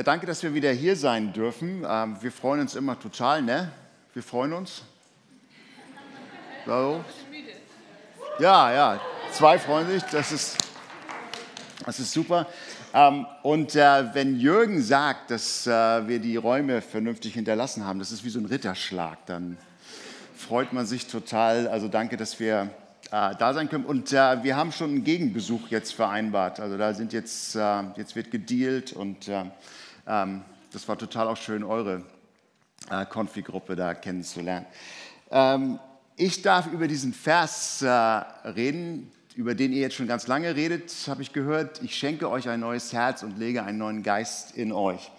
Ja, danke, dass wir wieder hier sein dürfen. Ähm, wir freuen uns immer total, ne? Wir freuen uns. So. Ja, ja, zwei freuen sich, das ist, das ist super. Ähm, und äh, wenn Jürgen sagt, dass äh, wir die Räume vernünftig hinterlassen haben, das ist wie so ein Ritterschlag, dann freut man sich total. Also danke, dass wir äh, da sein können. Und äh, wir haben schon einen Gegenbesuch jetzt vereinbart. Also da sind jetzt, äh, jetzt wird gedealt und äh, ähm, das war total auch schön, eure äh, Konfi-Gruppe da kennenzulernen. Ähm, ich darf über diesen Vers äh, reden, über den ihr jetzt schon ganz lange redet, habe ich gehört. Ich schenke euch ein neues Herz und lege einen neuen Geist in euch.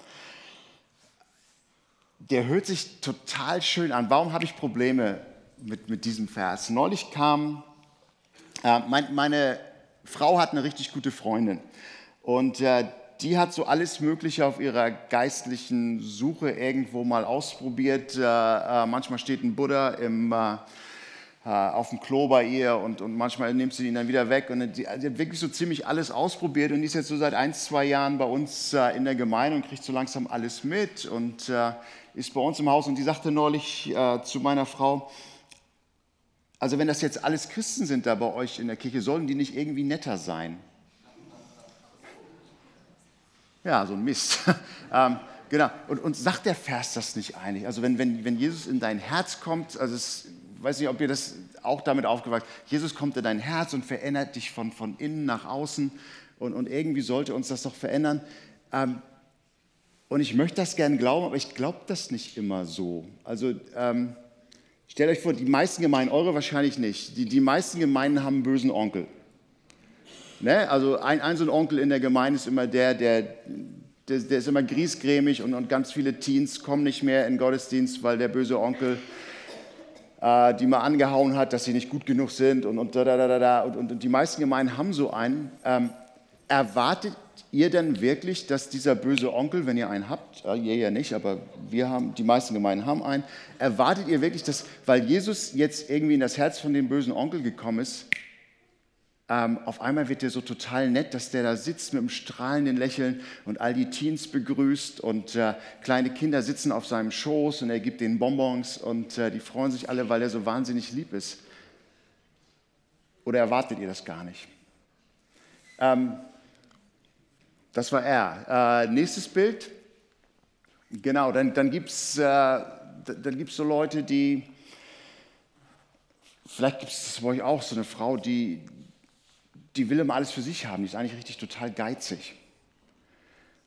Der hört sich total schön an. Warum habe ich Probleme mit, mit diesem Vers? Neulich kam, äh, mein, meine Frau hat eine richtig gute Freundin und äh, die hat so alles Mögliche auf ihrer geistlichen Suche irgendwo mal ausprobiert. Äh, äh, manchmal steht ein Buddha im, äh, äh, auf dem Klo bei ihr und, und manchmal nimmt sie ihn dann wieder weg. Und die, die, hat wirklich so ziemlich alles ausprobiert und die ist jetzt so seit ein, zwei Jahren bei uns äh, in der Gemeinde und kriegt so langsam alles mit und äh, ist bei uns im Haus. Und die sagte neulich zu meiner Frau, also wenn das jetzt alles Christen sind da bei euch in der Kirche, sollen die nicht irgendwie netter sein? Ja, so ein Mist. ähm, genau. Und, und sagt der Vers das nicht eigentlich? Also wenn, wenn, wenn Jesus in dein Herz kommt, also ich weiß nicht, ob ihr das auch damit aufgewachsen Jesus kommt in dein Herz und verändert dich von, von innen nach außen und, und irgendwie sollte uns das doch verändern. Ähm, und ich möchte das gerne glauben, aber ich glaube das nicht immer so. Also ähm, stellt euch vor, die meisten Gemeinden, eure wahrscheinlich nicht, die, die meisten Gemeinden haben einen bösen Onkel. Ne? Also ein, ein so ein Onkel in der Gemeinde ist immer der, der, der, der ist immer griesgrämig und, und, ganz viele Teens kommen nicht mehr in Gottesdienst, weil der böse Onkel äh, die mal angehauen hat, dass sie nicht gut genug sind und, und, da, da, da, da. und, und die meisten Gemeinden haben so einen. Ähm, erwartet ihr denn wirklich, dass dieser böse Onkel, wenn ihr einen habt, äh, ihr ja nicht, aber wir haben, die meisten Gemeinden haben einen, erwartet ihr wirklich, dass, weil Jesus jetzt irgendwie in das Herz von dem bösen Onkel gekommen ist, ähm, auf einmal wird der so total nett, dass der da sitzt mit einem strahlenden Lächeln und all die Teens begrüßt und äh, kleine Kinder sitzen auf seinem Schoß und er gibt denen Bonbons und äh, die freuen sich alle, weil er so wahnsinnig lieb ist. Oder erwartet ihr das gar nicht? Ähm, das war er. Äh, nächstes Bild. Genau, dann, dann gibt es äh, dann gibt's so Leute, die, vielleicht gibt es bei euch auch so eine Frau, die, die will immer alles für sich haben, die ist eigentlich richtig total geizig.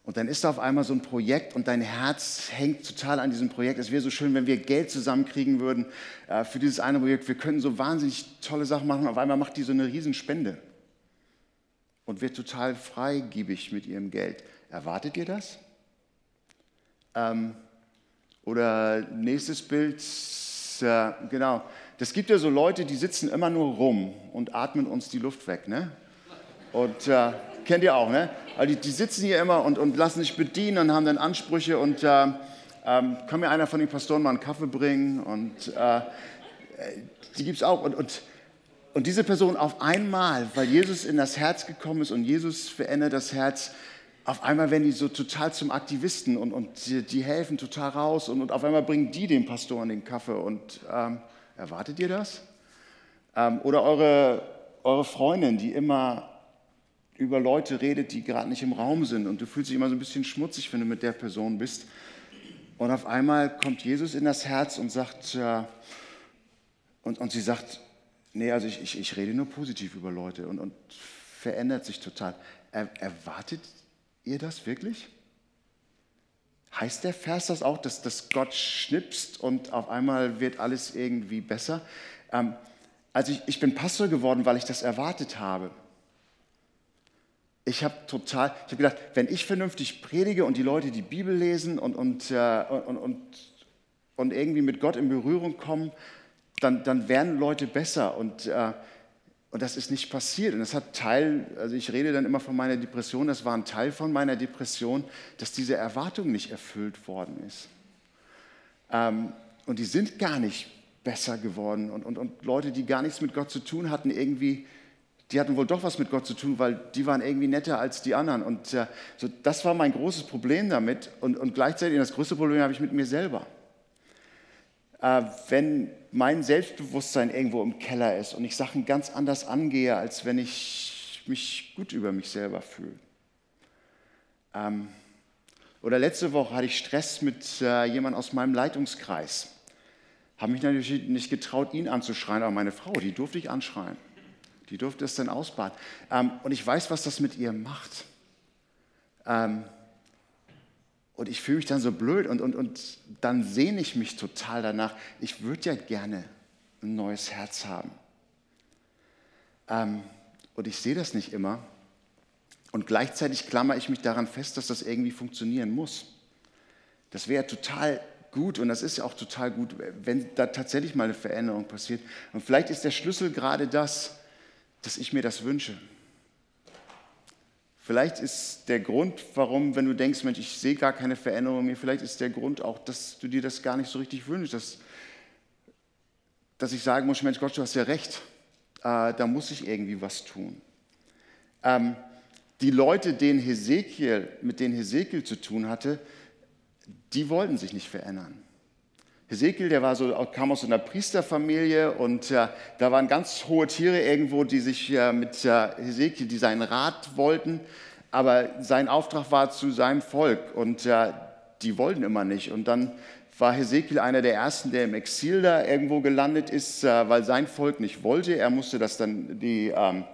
Und dann ist da auf einmal so ein Projekt und dein Herz hängt total an diesem Projekt. Es wäre so schön, wenn wir Geld zusammenkriegen würden äh, für dieses eine Projekt. Wir könnten so wahnsinnig tolle Sachen machen. Auf einmal macht die so eine Riesenspende und wird total freigiebig mit ihrem Geld. Erwartet ihr das? Ähm, oder nächstes Bild, äh, genau. Das gibt ja so Leute, die sitzen immer nur rum und atmen uns die Luft weg, ne? Und äh, kennt ihr auch, ne? Also die, die, sitzen hier immer und, und lassen sich bedienen und haben dann Ansprüche und äh, ähm, kann mir einer von den Pastoren mal einen Kaffee bringen und äh, die gibt es auch. Und, und, und diese Person auf einmal, weil Jesus in das Herz gekommen ist und Jesus verändert das Herz, auf einmal werden die so total zum Aktivisten und, und die, die helfen total raus und, und, auf einmal bringen die dem Pastoren den Kaffee und ähm, Erwartet ihr das? Ähm, oder eure, eure Freundin, die immer über Leute redet, die gerade nicht im Raum sind und du fühlst dich immer so ein bisschen schmutzig, wenn du mit der Person bist. Und auf einmal kommt Jesus in das Herz und sagt, äh, und, und sie sagt, nee, also ich, ich, ich rede nur positiv über Leute und, und verändert sich total. Er, erwartet ihr das wirklich? Heißt der Vers das auch, dass, dass Gott schnipst und auf einmal wird alles irgendwie besser? Ähm, also ich, ich bin Pastor geworden, weil ich das erwartet habe. Ich habe total, ich habe gedacht, wenn ich vernünftig predige und die Leute die Bibel lesen und, und, äh, und, und, und irgendwie mit Gott in Berührung kommen, dann, dann werden Leute besser. Und äh, und das ist nicht passiert. Und das hat Teil, also ich rede dann immer von meiner Depression, das war ein Teil von meiner Depression, dass diese Erwartung nicht erfüllt worden ist. Ähm, und die sind gar nicht besser geworden. Und, und, und Leute, die gar nichts mit Gott zu tun hatten, irgendwie, die hatten wohl doch was mit Gott zu tun, weil die waren irgendwie netter als die anderen. Und äh, so, das war mein großes Problem damit. Und, und gleichzeitig das größte Problem habe ich mit mir selber. Äh, wenn mein Selbstbewusstsein irgendwo im Keller ist und ich Sachen ganz anders angehe, als wenn ich mich gut über mich selber fühle. Ähm, oder letzte Woche hatte ich Stress mit äh, jemandem aus meinem Leitungskreis. Habe mich natürlich nicht getraut, ihn anzuschreien, aber meine Frau, die durfte ich anschreien. Die durfte es dann ausbaden. Ähm, und ich weiß, was das mit ihr macht. Ähm, und ich fühle mich dann so blöd und, und, und dann sehne ich mich total danach. Ich würde ja gerne ein neues Herz haben. Ähm, und ich sehe das nicht immer. Und gleichzeitig klammer ich mich daran fest, dass das irgendwie funktionieren muss. Das wäre total gut und das ist ja auch total gut, wenn da tatsächlich mal eine Veränderung passiert. Und vielleicht ist der Schlüssel gerade das, dass ich mir das wünsche. Vielleicht ist der Grund, warum, wenn du denkst, Mensch, ich sehe gar keine Veränderung in mir, vielleicht ist der Grund auch, dass du dir das gar nicht so richtig wünschst, dass, dass ich sagen muss, Mensch, Gott, du hast ja recht, äh, da muss ich irgendwie was tun. Ähm, die Leute, denen Hesekiel, mit denen Hesekiel zu tun hatte, die wollten sich nicht verändern. Hesekiel, der war so, kam aus einer Priesterfamilie und äh, da waren ganz hohe Tiere irgendwo, die sich äh, mit äh, Hesekiel, die seinen Rat wollten, aber sein Auftrag war zu seinem Volk und äh, die wollten immer nicht. Und dann war Hesekiel einer der ersten, der im Exil da irgendwo gelandet ist, äh, weil sein Volk nicht wollte. Er musste das dann die ähm,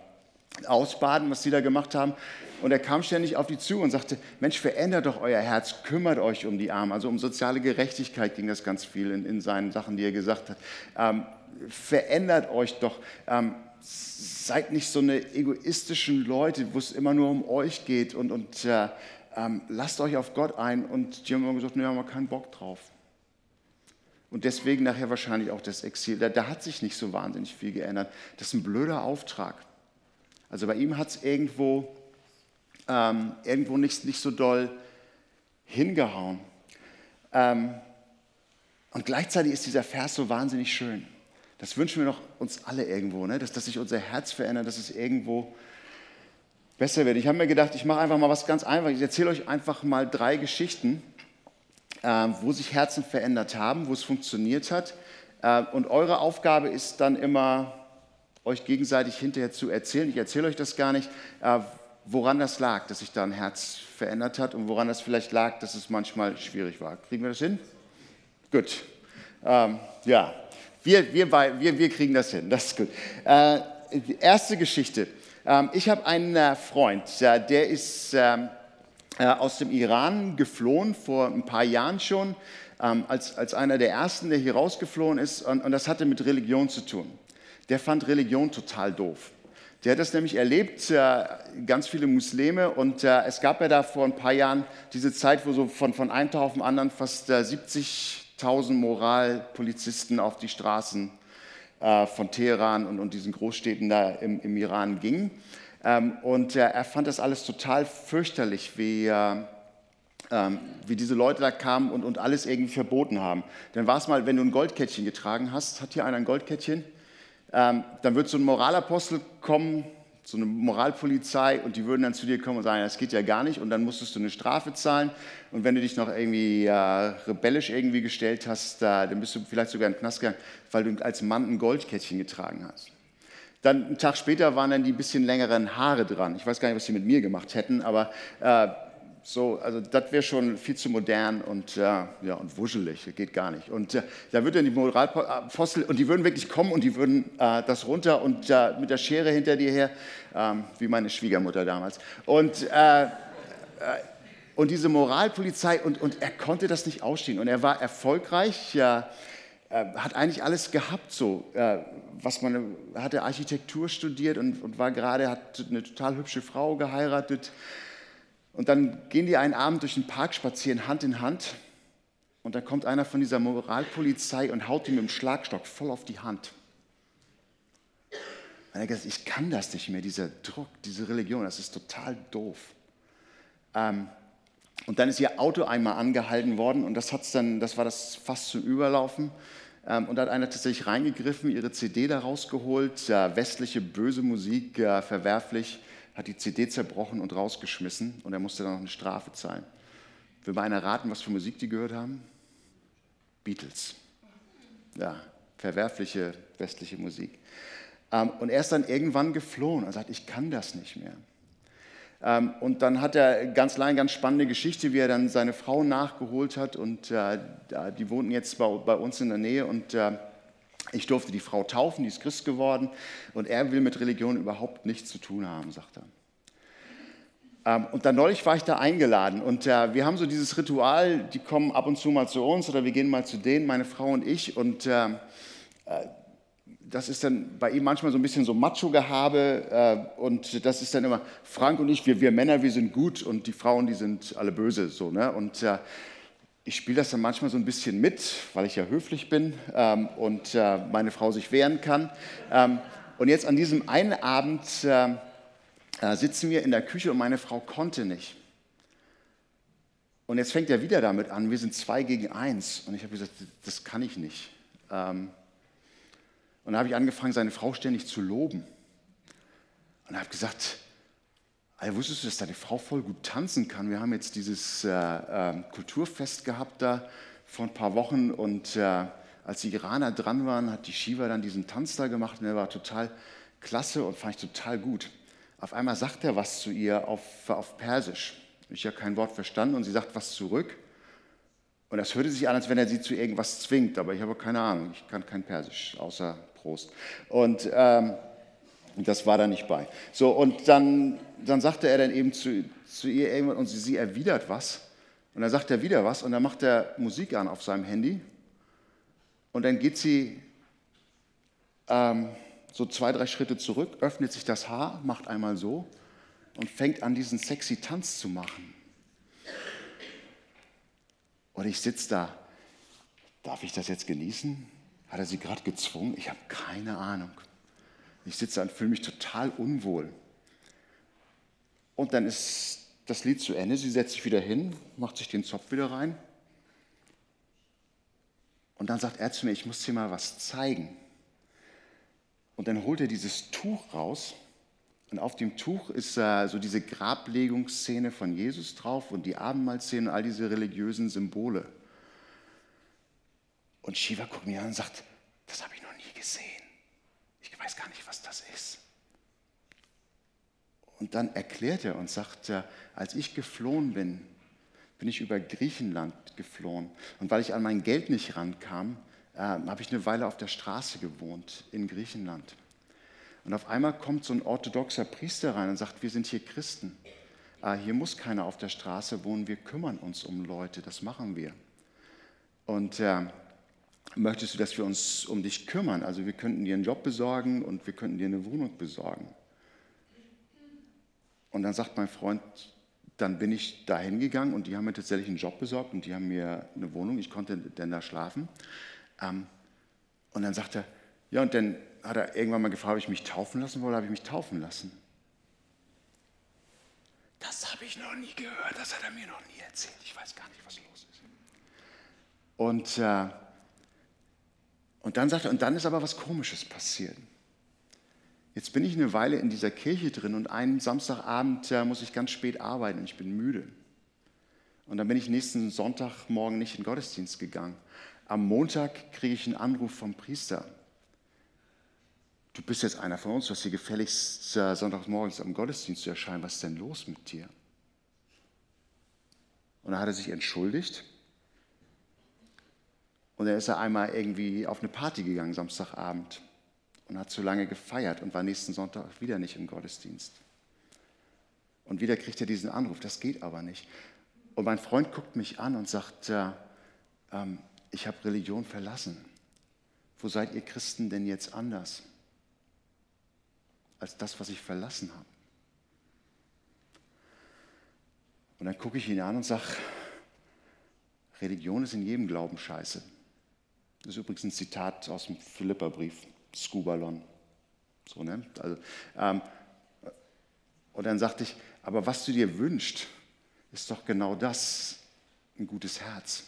ausbaden, was sie da gemacht haben. Und er kam ständig auf die zu und sagte, Mensch, verändert doch euer Herz, kümmert euch um die Armen. Also um soziale Gerechtigkeit ging das ganz viel in, in seinen Sachen, die er gesagt hat. Ähm, verändert euch doch. Ähm, seid nicht so eine egoistischen Leute, wo es immer nur um euch geht und, und äh, ähm, lasst euch auf Gott ein. Und die haben immer gesagt, nee, haben wir keinen Bock drauf. Und deswegen nachher wahrscheinlich auch das Exil. Da, da hat sich nicht so wahnsinnig viel geändert. Das ist ein blöder Auftrag. Also bei ihm hat es irgendwo ähm, irgendwo nicht, nicht so doll hingehauen. Ähm, und gleichzeitig ist dieser Vers so wahnsinnig schön. Das wünschen wir doch uns alle irgendwo, ne? dass, dass sich unser Herz verändert, dass es irgendwo besser wird. Ich habe mir gedacht, ich mache einfach mal was ganz Einfaches. Ich erzähle euch einfach mal drei Geschichten, äh, wo sich Herzen verändert haben, wo es funktioniert hat. Äh, und eure Aufgabe ist dann immer, euch gegenseitig hinterher zu erzählen. Ich erzähle euch das gar nicht, äh, woran das lag, dass sich da ein Herz verändert hat und woran das vielleicht lag, dass es manchmal schwierig war. Kriegen wir das hin? Gut. Ähm, ja, wir, wir, wir, wir kriegen das hin. Das ist gut. Äh, erste Geschichte. Ähm, ich habe einen äh, Freund, äh, der ist ähm, äh, aus dem Iran geflohen, vor ein paar Jahren schon, ähm, als, als einer der ersten, der hier rausgeflohen ist. Und, und das hatte mit Religion zu tun. Der fand Religion total doof. Der hat das nämlich erlebt, äh, ganz viele Muslime. Und äh, es gab ja da vor ein paar Jahren diese Zeit, wo so von, von einem Tag auf den anderen fast 70.000 äh, Moralpolizisten auf die Straßen von Teheran und, und diesen Großstädten da im, im Iran gingen. Ähm, und er fand das alles total fürchterlich, wie, ähm, wie diese Leute da kamen und, und alles irgendwie verboten haben. Dann war es mal, wenn du ein Goldkettchen getragen hast, hat hier einer ein Goldkettchen? Ähm, dann wird so ein Moralapostel kommen, so eine Moralpolizei und die würden dann zu dir kommen und sagen, das geht ja gar nicht und dann musstest du eine Strafe zahlen und wenn du dich noch irgendwie äh, rebellisch irgendwie gestellt hast, da, dann bist du vielleicht sogar in den Knast gegangen, weil du als Mann ein Goldkettchen getragen hast. Dann einen Tag später waren dann die bisschen längeren Haare dran. Ich weiß gar nicht, was sie mit mir gemacht hätten, aber äh, so, also das wäre schon viel zu modern und, äh, ja, und wuschelig, das geht gar nicht. Und äh, da wird dann die Moralapostel, und die würden wirklich kommen und die würden äh, das runter und äh, mit der Schere hinter dir her, ähm, wie meine Schwiegermutter damals. Und, äh, äh, und diese Moralpolizei, und, und er konnte das nicht ausstehen. Und er war erfolgreich, hat eigentlich alles gehabt, so, was man, hatte Architektur studiert und, und war gerade, hat eine total hübsche Frau geheiratet. Und dann gehen die einen Abend durch den Park spazieren, Hand in Hand. Und da kommt einer von dieser Moralpolizei und haut ihm mit dem Schlagstock voll auf die Hand. Und er gesagt, ich kann das nicht mehr, dieser Druck, diese Religion, das ist total doof. Ähm, und dann ist ihr Auto einmal angehalten worden und das, hat's dann, das war das fast zum Überlaufen. Ähm, und da hat einer tatsächlich reingegriffen, ihre CD da rausgeholt, äh, westliche böse Musik, äh, verwerflich, hat die CD zerbrochen und rausgeschmissen und er musste dann noch eine Strafe zahlen. Will mal einer raten, was für Musik die gehört haben? Beatles. Ja, verwerfliche westliche Musik. Ähm, und er ist dann irgendwann geflohen. Er sagt, ich kann das nicht mehr. Ähm, und dann hat er ganz lange, ganz spannende Geschichte, wie er dann seine Frau nachgeholt hat. Und äh, die wohnten jetzt bei, uns in der Nähe. Und äh, ich durfte die Frau taufen, die ist Christ geworden. Und er will mit Religion überhaupt nichts zu tun haben, sagt er. Ähm, und dann neulich war ich da eingeladen und äh, wir haben so dieses Ritual, die kommen ab und zu mal zu uns oder wir gehen mal zu denen, meine Frau und ich. Und äh, äh das ist dann bei ihm manchmal so ein bisschen so Macho-Gehabe und das ist dann immer Frank und ich, wir, wir Männer, wir sind gut und die Frauen, die sind alle böse. So, ne? Und ich spiele das dann manchmal so ein bisschen mit, weil ich ja höflich bin ähm, und äh, meine Frau sich wehren kann. Ähm, und jetzt an diesem einen Abend äh, äh, sitzen wir in der Küche und meine Frau konnte nicht. Und jetzt fängt er wieder damit an, wir sind zwei gegen eins. Und ich habe gesagt, das kann ich nicht. Ähm, und dann habe ich angefangen, seine Frau ständig zu loben. Und habe gesagt, also wusstest du, dass deine Frau voll gut tanzen kann? Wir haben jetzt dieses äh, äh, Kulturfest gehabt da vor ein paar Wochen und äh, als die Iraner dran waren, hat die Shiva dann diesen Tanz da gemacht und der war total klasse und fand ich total gut. Auf einmal sagt er was zu ihr auf, auf Persisch. Ich habe kein Wort verstanden und sie sagt was zurück. Und das hörte sich an, als wenn er sie zu irgendwas zwingt, aber ich habe keine Ahnung, ich kann kein Persisch, außer Prost. Und ähm, das war da nicht bei. So, und dann, dann sagte er dann eben zu, zu ihr irgendwann, und sie, sie erwidert was. Und dann sagt er wieder was und dann macht er Musik an auf seinem Handy. Und dann geht sie ähm, so zwei, drei Schritte zurück, öffnet sich das Haar, macht einmal so und fängt an, diesen sexy Tanz zu machen. Und ich sitze da, darf ich das jetzt genießen? Hat er sie gerade gezwungen? Ich habe keine Ahnung. Ich sitze da und fühle mich total unwohl. Und dann ist das Lied zu Ende. Sie setzt sich wieder hin, macht sich den Zopf wieder rein. Und dann sagt er zu mir, ich muss dir mal was zeigen. Und dann holt er dieses Tuch raus. Und auf dem Tuch ist äh, so diese Grablegungsszene von Jesus drauf und die Abendmahlszene und all diese religiösen Symbole. Und Shiva guckt mir an und sagt, das habe ich noch nie gesehen. Weiß gar nicht, was das ist. Und dann erklärt er und sagt, als ich geflohen bin, bin ich über Griechenland geflohen. Und weil ich an mein Geld nicht rankam, äh, habe ich eine Weile auf der Straße gewohnt in Griechenland. Und auf einmal kommt so ein orthodoxer Priester rein und sagt, wir sind hier Christen. Äh, hier muss keiner auf der Straße wohnen, wir kümmern uns um Leute, das machen wir. Und äh, möchtest du, dass wir uns um dich kümmern? Also wir könnten dir einen Job besorgen und wir könnten dir eine Wohnung besorgen. Und dann sagt mein Freund, dann bin ich da hingegangen und die haben mir tatsächlich einen Job besorgt und die haben mir eine Wohnung, ich konnte dann da schlafen. Ähm, und dann sagt er, ja, und dann hat er irgendwann mal gefragt, ob ich mich taufen lassen wollte, habe ich mich taufen lassen. Das habe ich noch nie gehört, das hat er mir noch nie erzählt. Ich weiß gar nicht, was los ist. Und äh, und dann sagt er, und dann ist aber was Komisches passiert. Jetzt bin ich eine Weile in dieser Kirche drin und einen Samstagabend äh, muss ich ganz spät arbeiten und ich bin müde. Und dann bin ich nächsten Sonntagmorgen nicht in den Gottesdienst gegangen. Am Montag kriege ich einen Anruf vom Priester. Du bist jetzt einer von uns, du hast hier gefälligst äh, Sonntagmorgens am Gottesdienst zu erscheinen. Was ist denn los mit dir? Und dann hat er sich entschuldigt und dann ist er einmal irgendwie auf eine Party gegangen, Samstagabend, und hat zu lange gefeiert und war nächsten Sonntag wieder nicht im Gottesdienst. Und wieder kriegt er diesen Anruf, das geht aber nicht. Und mein Freund guckt mich an und sagt, äh, ähm, ich habe Religion verlassen. Wo seid ihr Christen denn jetzt anders als das, was ich verlassen habe? Und dann gucke ich ihn an und sage, Religion ist in jedem Glauben scheiße. Das ist übrigens ein Zitat aus dem Philipperbrief, Skubalon. So, ne? also, ähm, und dann sagte ich, aber was du dir wünschst, ist doch genau das, ein gutes Herz.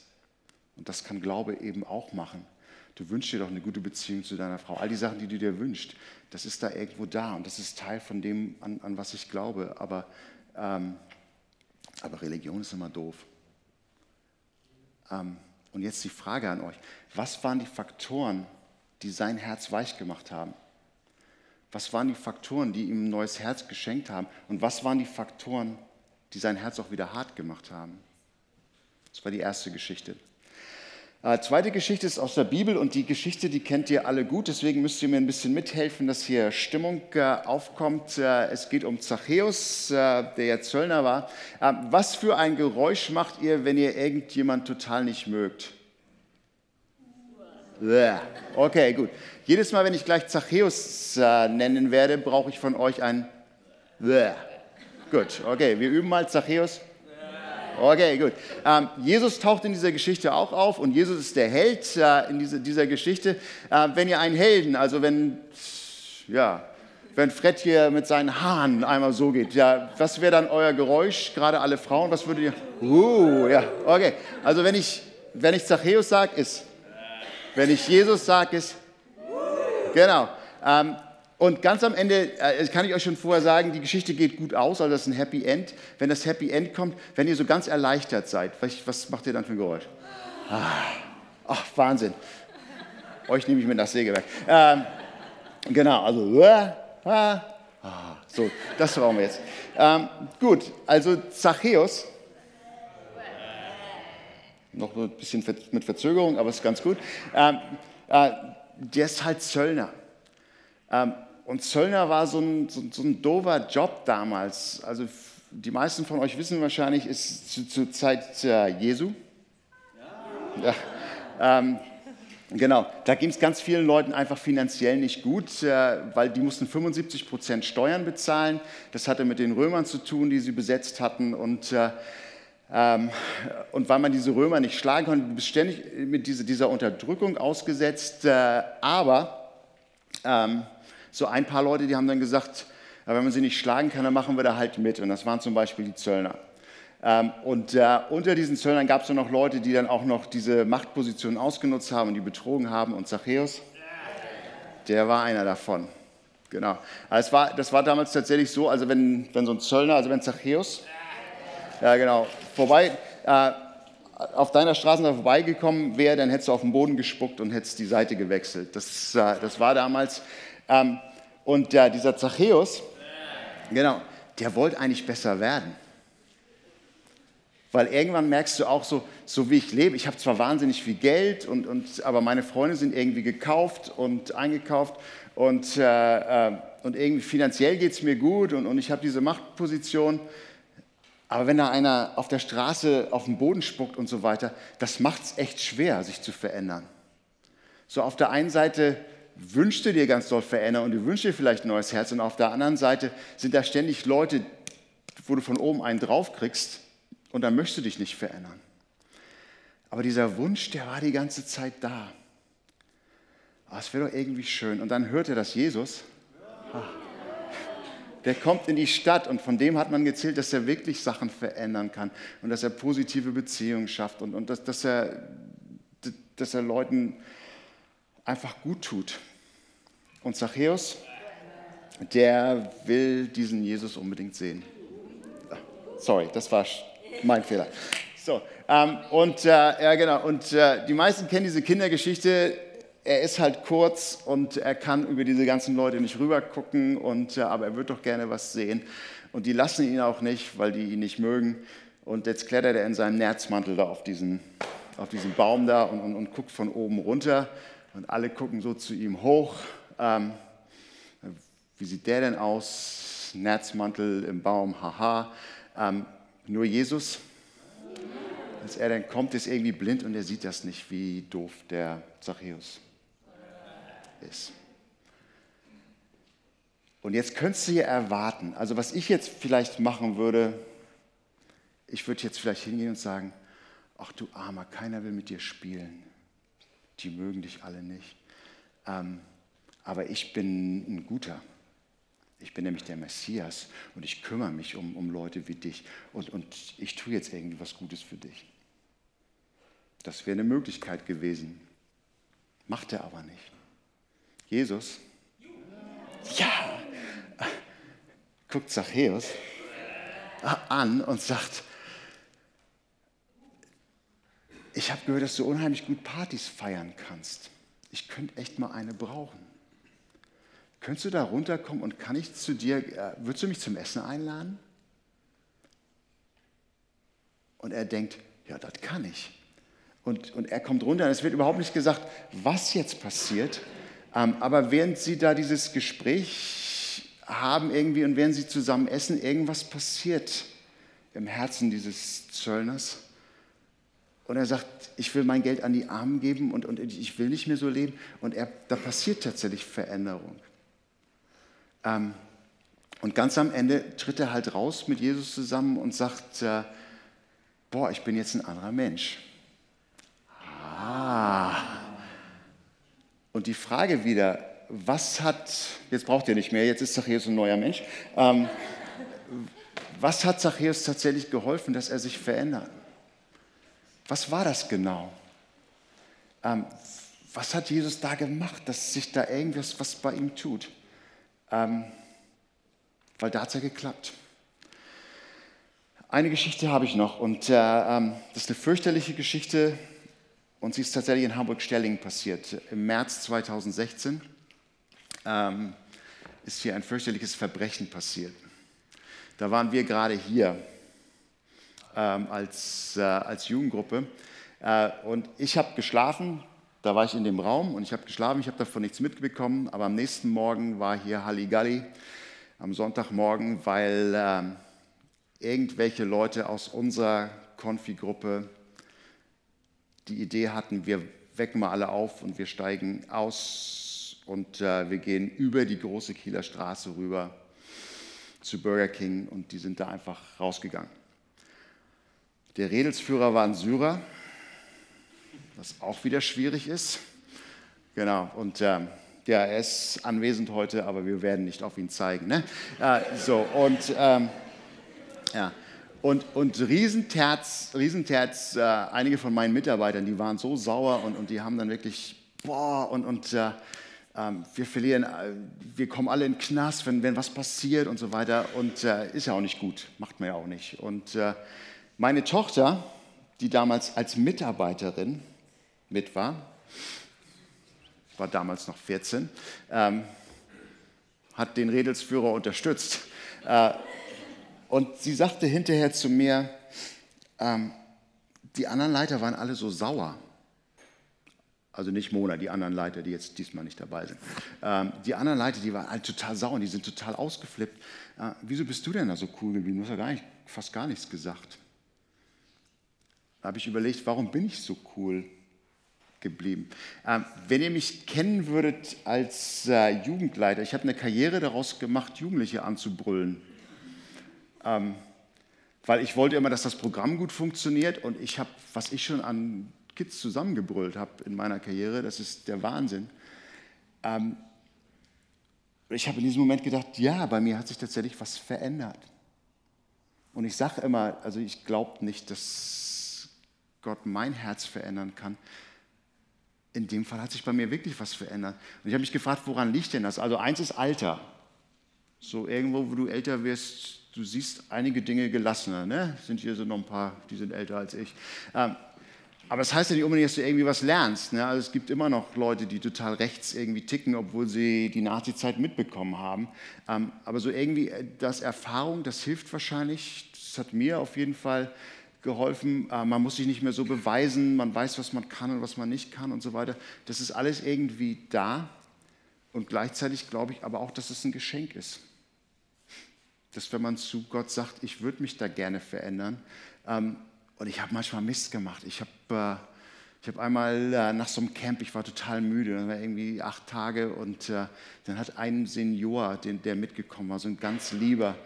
Und das kann Glaube eben auch machen. Du wünschst dir doch eine gute Beziehung zu deiner Frau. All die Sachen, die du dir wünschst, das ist da irgendwo da und das ist Teil von dem, an, an was ich glaube. Aber, ähm, aber Religion ist immer doof. Ähm, und jetzt die Frage an euch. Was waren die Faktoren, die sein Herz weich gemacht haben? Was waren die Faktoren, die ihm ein neues Herz geschenkt haben? Und was waren die Faktoren, die sein Herz auch wieder hart gemacht haben? Das war die erste Geschichte. Äh, zweite Geschichte ist aus der Bibel und die Geschichte, die kennt ihr alle gut, deswegen müsst ihr mir ein bisschen mithelfen, dass hier Stimmung äh, aufkommt. Äh, es geht um Zachäus, äh, der ja Zöllner war. Äh, was für ein Geräusch macht ihr, wenn ihr irgendjemand total nicht mögt? Okay, gut. Jedes Mal, wenn ich gleich Zachäus äh, nennen werde, brauche ich von euch ein Gut, okay, wir üben mal Zachäus. Okay, gut. Ähm, Jesus taucht in dieser Geschichte auch auf und Jesus ist der Held äh, in diese, dieser Geschichte. Äh, wenn ihr einen Helden, also wenn, ja, wenn Fred hier mit seinen Haaren einmal so geht, ja, was wäre dann euer Geräusch? Gerade alle Frauen, was würdet ihr? Uh, ja, okay. Also wenn ich, wenn ich Zachäus sage, ist. Wenn ich Jesus sage, ist. Genau. Ähm, und ganz am Ende äh, kann ich euch schon vorher sagen, die Geschichte geht gut aus, also das ist ein Happy End. Wenn das Happy End kommt, wenn ihr so ganz erleichtert seid, was, macht ihr dann für ein Geräusch? Ah, ach, Wahnsinn. Euch nehme ich mit nach Sägewerk. Ähm, genau, also, äh, äh, so, das brauchen wir jetzt. Ähm, gut, also Zachäus, noch ein bisschen mit Verzögerung, aber ist ganz gut. Ähm, äh, der ist halt Zöllner. Ähm, und Zöllner war so ein, so, so ein dover Job damals. Also die meisten von euch wissen wahrscheinlich, ist zur zu Zeit äh, Jesu. Ja. ja ähm, genau, da ging es ganz vielen Leuten einfach finanziell nicht gut, äh, weil die mussten 75 Prozent Steuern bezahlen. Das hatte mit den Römern zu tun, die sie besetzt hatten. Und, äh, ähm, und weil man diese Römer nicht schlagen konnte, du bist ständig mit diese, dieser Unterdrückung ausgesetzt. Äh, aber ähm, so ein paar Leute, die haben dann gesagt, wenn man sie nicht schlagen kann, dann machen wir da halt mit. Und das waren zum Beispiel die Zöllner. Ähm, und äh, unter diesen Zöllnern gab es dann noch Leute, die dann auch noch diese Machtposition ausgenutzt haben und die betrogen haben. Und Zachäus, der war einer davon. Genau. Also war, das war damals tatsächlich so, also wenn, wenn so ein Zöllner, also wenn Zachäus, ja genau, vorbei, äh, auf deiner Straße vorbeigekommen wäre, dann hättest du auf den Boden gespuckt und hättest die Seite gewechselt. Das, äh, das war damals ähm, und der, dieser Zachäus, genau, der wollte eigentlich besser werden. Weil irgendwann merkst du auch so, so wie ich lebe, ich habe zwar wahnsinnig viel Geld, und, und, aber meine Freunde sind irgendwie gekauft und eingekauft und, äh, äh und irgendwie finanziell geht es mir gut und, und ich habe diese Machtposition. Aber wenn da einer auf der Straße auf den Boden spuckt und so weiter, das macht es echt schwer, sich zu verändern. So auf der einen Seite wünschst du dir ganz doll verändern und du wünschst dir vielleicht ein neues Herz und auf der anderen Seite sind da ständig Leute, wo du von oben einen draufkriegst und dann möchtest du dich nicht verändern. Aber dieser Wunsch, der war die ganze Zeit da. Aber es wäre doch irgendwie schön. Und dann hört er das Jesus. Der kommt in die Stadt und von dem hat man gezählt, dass er wirklich Sachen verändern kann und dass er positive Beziehungen schafft und, und dass, dass, er, dass er Leuten einfach gut tut. Und Zachäus, der will diesen Jesus unbedingt sehen. Sorry, das war mein Fehler. So, ähm, und äh, ja, genau. Und äh, die meisten kennen diese Kindergeschichte. Er ist halt kurz und er kann über diese ganzen Leute nicht rübergucken, und, äh, aber er wird doch gerne was sehen. Und die lassen ihn auch nicht, weil die ihn nicht mögen. Und jetzt klettert er in seinem Nerzmantel da auf diesen, auf diesen Baum da und, und, und guckt von oben runter. Und alle gucken so zu ihm hoch. Ähm, wie sieht der denn aus? Nerzmantel im Baum, haha. Ähm, nur Jesus, als er dann kommt, ist irgendwie blind und er sieht das nicht, wie doof der Zachäus ist. Und jetzt könntest du ja erwarten, also was ich jetzt vielleicht machen würde, ich würde jetzt vielleicht hingehen und sagen, ach du Armer, keiner will mit dir spielen die mögen dich alle nicht. Ähm, aber ich bin ein guter. Ich bin nämlich der Messias und ich kümmere mich um, um Leute wie dich und, und ich tue jetzt irgendwie was Gutes für dich. Das wäre eine Möglichkeit gewesen. Macht er aber nicht. Jesus, ja, guckt Zachäus an und sagt, ich habe gehört, dass du unheimlich gut Partys feiern kannst. Ich könnte echt mal eine brauchen. Könntest du da runterkommen und kann ich zu dir, äh, würdest du mich zum Essen einladen? Und er denkt, ja, das kann ich. Und, und er kommt runter und es wird überhaupt nicht gesagt, was jetzt passiert. Ähm, aber während sie da dieses Gespräch haben irgendwie und während sie zusammen essen, irgendwas passiert im Herzen dieses Zöllners. Und er sagt, ich will mein Geld an die Armen geben und, und ich will nicht mehr so leben. Und er, da passiert tatsächlich Veränderung. Ähm, und ganz am Ende tritt er halt raus mit Jesus zusammen und sagt, äh, boah, ich bin jetzt ein anderer Mensch. Ah. Und die Frage wieder, was hat, jetzt braucht ihr nicht mehr, jetzt ist Zachäus ein neuer Mensch. Ähm, was hat Zachäus tatsächlich geholfen, dass er sich verändert? Was war das genau? Ähm, was hat Jesus da gemacht, dass sich da irgendwas was bei ihm tut? Ähm, weil da hat es ja geklappt. Eine Geschichte habe ich noch und äh, ähm, das ist eine fürchterliche Geschichte und sie ist tatsächlich in Hamburg-Stellingen passiert. Im März 2016 ähm, ist hier ein fürchterliches Verbrechen passiert. Da waren wir gerade hier ähm, als, äh, als Jugendgruppe. Äh, und ich habe geschlafen, da war ich in dem Raum und ich habe geschlafen, ich habe davon nichts mitbekommen, aber am nächsten Morgen war hier Halligalli, am Sonntagmorgen, weil äh, irgendwelche Leute aus unserer Konfi-Gruppe die Idee hatten, wir wecken mal alle auf und wir steigen aus und äh, wir gehen über die große Kieler Straße rüber zu Burger King und die sind da einfach rausgegangen. Der Redelsführer war ein Syrer, was auch wieder schwierig ist. Genau, und ähm, ja, er ist anwesend heute, aber wir werden nicht auf ihn zeigen. Ne? Äh, so, und ähm, ja. Und, und Riesenterz, Riesenterz äh, einige von meinen Mitarbeitern, die waren so sauer und, und die haben dann wirklich, boah, und, und äh, ähm, wir verlieren, äh, wir kommen alle in den Knast, wenn, wenn was passiert und so weiter. Und äh, ist ja auch nicht gut, macht man ja auch nicht. Und äh, meine Tochter, die damals als Mitarbeiterin mit war, war damals noch 14, ähm, hat den Redelsführer unterstützt. Äh, und sie sagte hinterher zu mir, ähm, die anderen Leiter waren alle so sauer. Also nicht Mona, die anderen Leiter, die jetzt diesmal nicht dabei sind. Ähm, die anderen Leiter, die waren alle total sauer, die sind total ausgeflippt. Äh, wieso bist du denn da so cool geblieben? Du hast ja gar nicht, fast gar nichts gesagt. Da habe ich überlegt, warum bin ich so cool geblieben? Ähm, wenn ihr mich kennen würdet als äh, Jugendleiter, ich habe eine Karriere daraus gemacht, Jugendliche anzubrüllen. Ähm, weil ich wollte immer, dass das Programm gut funktioniert und ich habe, was ich schon an Kids zusammengebrüllt habe in meiner Karriere. Das ist der Wahnsinn. Ähm, ich habe in diesem Moment gedacht, ja, bei mir hat sich tatsächlich was verändert. Und ich sage immer, also ich glaube nicht, dass Gott mein Herz verändern kann. In dem Fall hat sich bei mir wirklich was verändert. Und ich habe mich gefragt, woran liegt denn das? Also eins ist Alter. So irgendwo, wo du älter wirst, du siehst einige Dinge gelassener. Ne? Sind hier so noch ein paar, die sind älter als ich. Ähm, aber das heißt ja nicht unbedingt, dass du irgendwie was lernst. Ne? Also es gibt immer noch Leute, die total rechts irgendwie ticken, obwohl sie die Nazi-Zeit mitbekommen haben. Ähm, aber so irgendwie äh, das Erfahrung, das hilft wahrscheinlich. Das hat mir auf jeden Fall geholfen. Äh, man muss sich nicht mehr so beweisen. Man weiß, was man kann und was man nicht kann und so weiter. Das ist alles irgendwie da. Und gleichzeitig glaube ich aber auch, dass es ein Geschenk ist. Dass wenn man zu Gott sagt, ich würde mich da gerne verändern, ähm, und ich habe manchmal Mist gemacht. Ich habe äh, hab einmal äh, nach so einem Camp, ich war total müde, das war irgendwie acht Tage und dann hat ein Senior, der mitgekommen war, so ein ganz lieber,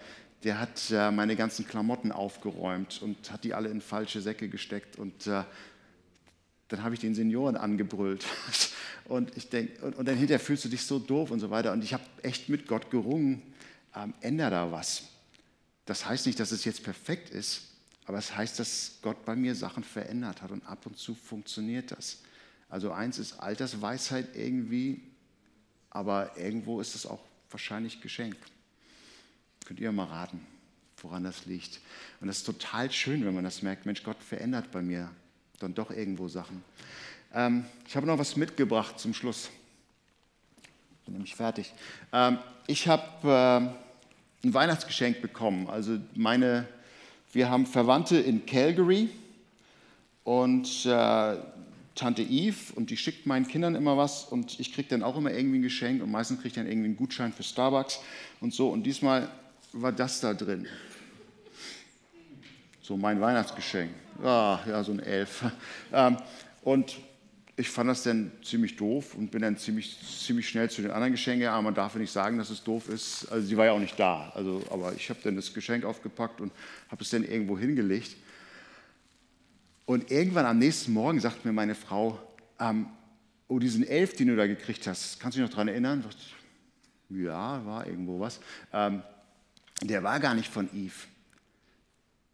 der hat äh, meine ganzen Klamotten aufgeräumt und hat die alle in falsche Säcke gesteckt und äh, dann habe ich den Senioren angebrüllt. Und, ich denk, und, und dann hinterher fühlst du dich so doof und so weiter. Und ich habe echt mit Gott gerungen, ähm, änder da was. Das heißt nicht, dass es jetzt perfekt ist, aber es heißt, dass Gott bei mir Sachen verändert hat und ab und zu funktioniert das. Also eins ist Altersweisheit irgendwie, aber irgendwo ist es auch wahrscheinlich Geschenk. Könnt ihr mal raten, woran das liegt. Und das ist total schön, wenn man das merkt, Mensch, Gott verändert bei mir dann doch irgendwo Sachen. Ähm, ich habe noch was mitgebracht zum Schluss. Bin nämlich fertig. Ähm, ich habe äh, ein Weihnachtsgeschenk bekommen. Also meine, wir haben Verwandte in Calgary und äh, Tante Eve und die schickt meinen Kindern immer was und ich kriege dann auch immer irgendwie ein Geschenk und meistens kriege ich dann irgendwie einen Gutschein für Starbucks und so. Und diesmal war das da drin. So mein Weihnachtsgeschenk. Ah, ja, so ein Elf. Ähm, und ich fand das dann ziemlich doof und bin dann ziemlich, ziemlich schnell zu den anderen Geschenken. Aber man darf ja nicht sagen, dass es doof ist. Also sie war ja auch nicht da. Also, aber ich habe dann das Geschenk aufgepackt und habe es dann irgendwo hingelegt. Und irgendwann am nächsten Morgen sagt mir meine Frau, ähm, oh, diesen Elf, den du da gekriegt hast, kannst du dich noch daran erinnern? Ja, war irgendwo was. Ähm, der war gar nicht von Eve.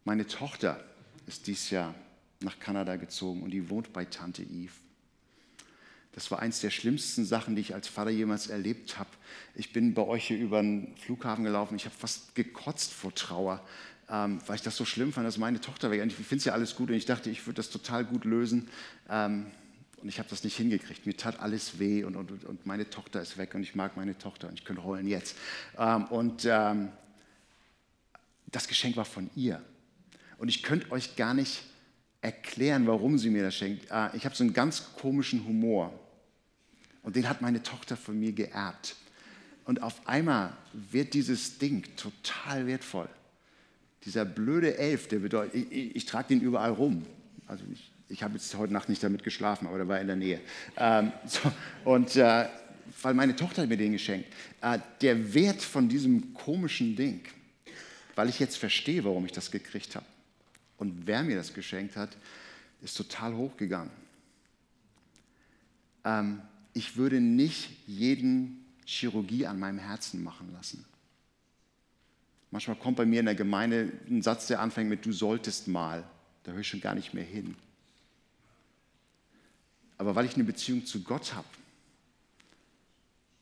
Meine Tochter ist dieses Jahr nach Kanada gezogen und die wohnt bei Tante Eve. Das war eins der schlimmsten Sachen, die ich als Vater jemals erlebt habe. Ich bin bei euch hier über den Flughafen gelaufen. Ich habe fast gekotzt vor Trauer, ähm, weil ich das so schlimm fand, dass meine Tochter weg. Ich finde es ja alles gut und ich dachte, ich würde das total gut lösen. Ähm, und ich habe das nicht hingekriegt. Mir tat alles weh und, und, und meine Tochter ist weg und ich mag meine Tochter und ich könnte heulen jetzt. Ähm, und ähm, das Geschenk war von ihr. Und ich könnte euch gar nicht erklären, warum sie mir das schenkt. Äh, ich habe so einen ganz komischen Humor. Und den hat meine Tochter von mir geerbt. Und auf einmal wird dieses Ding total wertvoll. Dieser blöde Elf, der bedeutet, ich, ich, ich trage den überall rum. Also ich, ich habe jetzt heute Nacht nicht damit geschlafen, aber der war in der Nähe. Ähm, so, und äh, weil meine Tochter hat mir den geschenkt. Äh, der Wert von diesem komischen Ding, weil ich jetzt verstehe, warum ich das gekriegt habe und wer mir das geschenkt hat, ist total hochgegangen. Ähm, ich würde nicht jeden Chirurgie an meinem Herzen machen lassen. Manchmal kommt bei mir in der Gemeinde ein Satz, der anfängt mit Du solltest mal. Da höre ich schon gar nicht mehr hin. Aber weil ich eine Beziehung zu Gott habe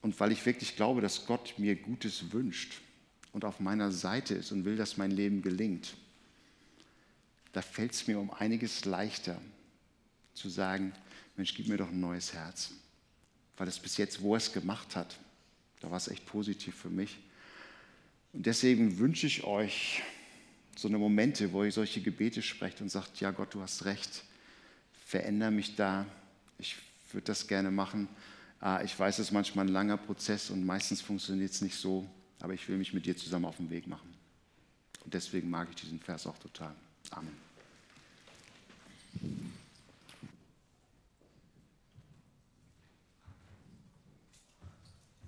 und weil ich wirklich glaube, dass Gott mir Gutes wünscht und auf meiner Seite ist und will, dass mein Leben gelingt, da fällt es mir um einiges leichter zu sagen, Mensch, gib mir doch ein neues Herz. Weil es bis jetzt, wo er es gemacht hat, da war es echt positiv für mich. Und deswegen wünsche ich euch so eine Momente, wo ihr solche Gebete sprecht und sagt, ja Gott, du hast recht, verändere mich da, ich würde das gerne machen. Ah, ich weiß, es ist manchmal ein langer Prozess und meistens funktioniert es nicht so, aber ich will mich mit dir zusammen auf den Weg machen. Und deswegen mag ich diesen Vers auch total. Amen.